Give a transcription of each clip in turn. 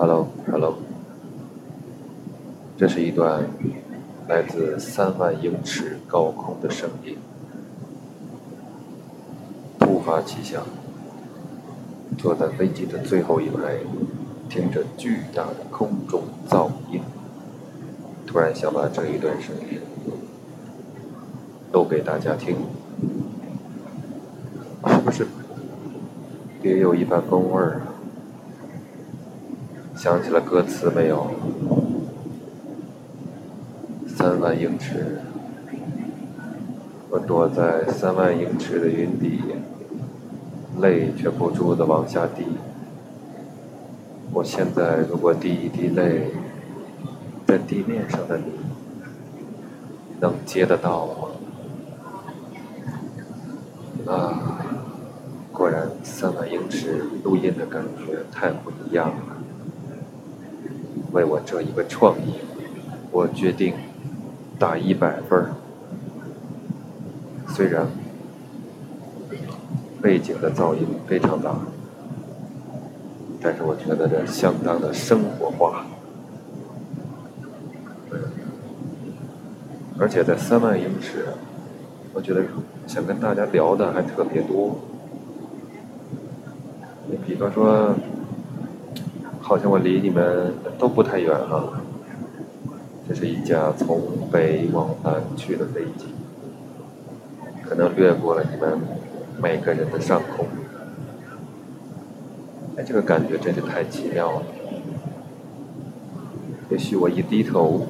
Hello，Hello，这是一段来自三万英尺高空的声音。突发奇想，坐在飞机的最后一排，听着巨大的空中噪音，突然想把这一段声音录给大家听，是不是别有一番风味儿啊？想起了歌词没有？三万英尺，我躲在三万英尺的云底，泪却不住的往下滴。我现在如果滴一滴泪，在地面上的你，能接得到吗？啊，果然三万英尺录音的感觉太不一样了。为我这一个创意，我决定打一百分儿。虽然背景的噪音非常大，但是我觉得这相当的生活化，而且在三万英尺，我觉得想跟大家聊的还特别多。你比方说。好像我离你们都不太远哈。这是一架从北往南去的飞机，可能掠过了你们每个人的上空。哎，这个感觉真是太奇妙了。也许我一低头，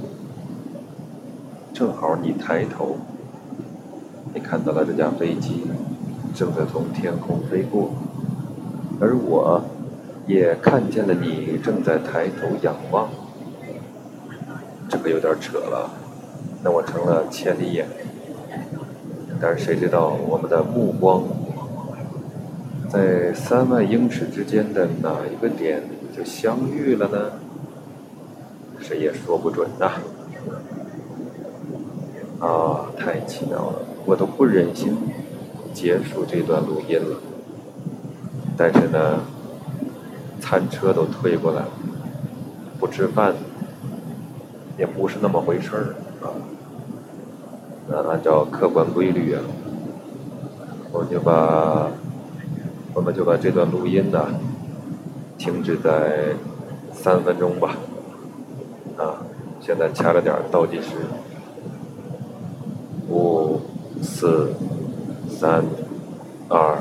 正好你抬头，你看到了这架飞机正在从天空飞过，而我。也看见了你正在抬头仰望，这个有点扯了，那我成了千里眼。但是谁知道我们的目光在三万英尺之间的哪一个点就相遇了呢？谁也说不准呐。啊，太奇妙了，我都不忍心结束这段录音了。但是呢。看车都推过来了，不吃饭也不是那么回事儿啊。那按照客观规律啊，我就把我们就把这段录音呢停止在三分钟吧。啊，现在掐着点儿倒计时，五、四、三。二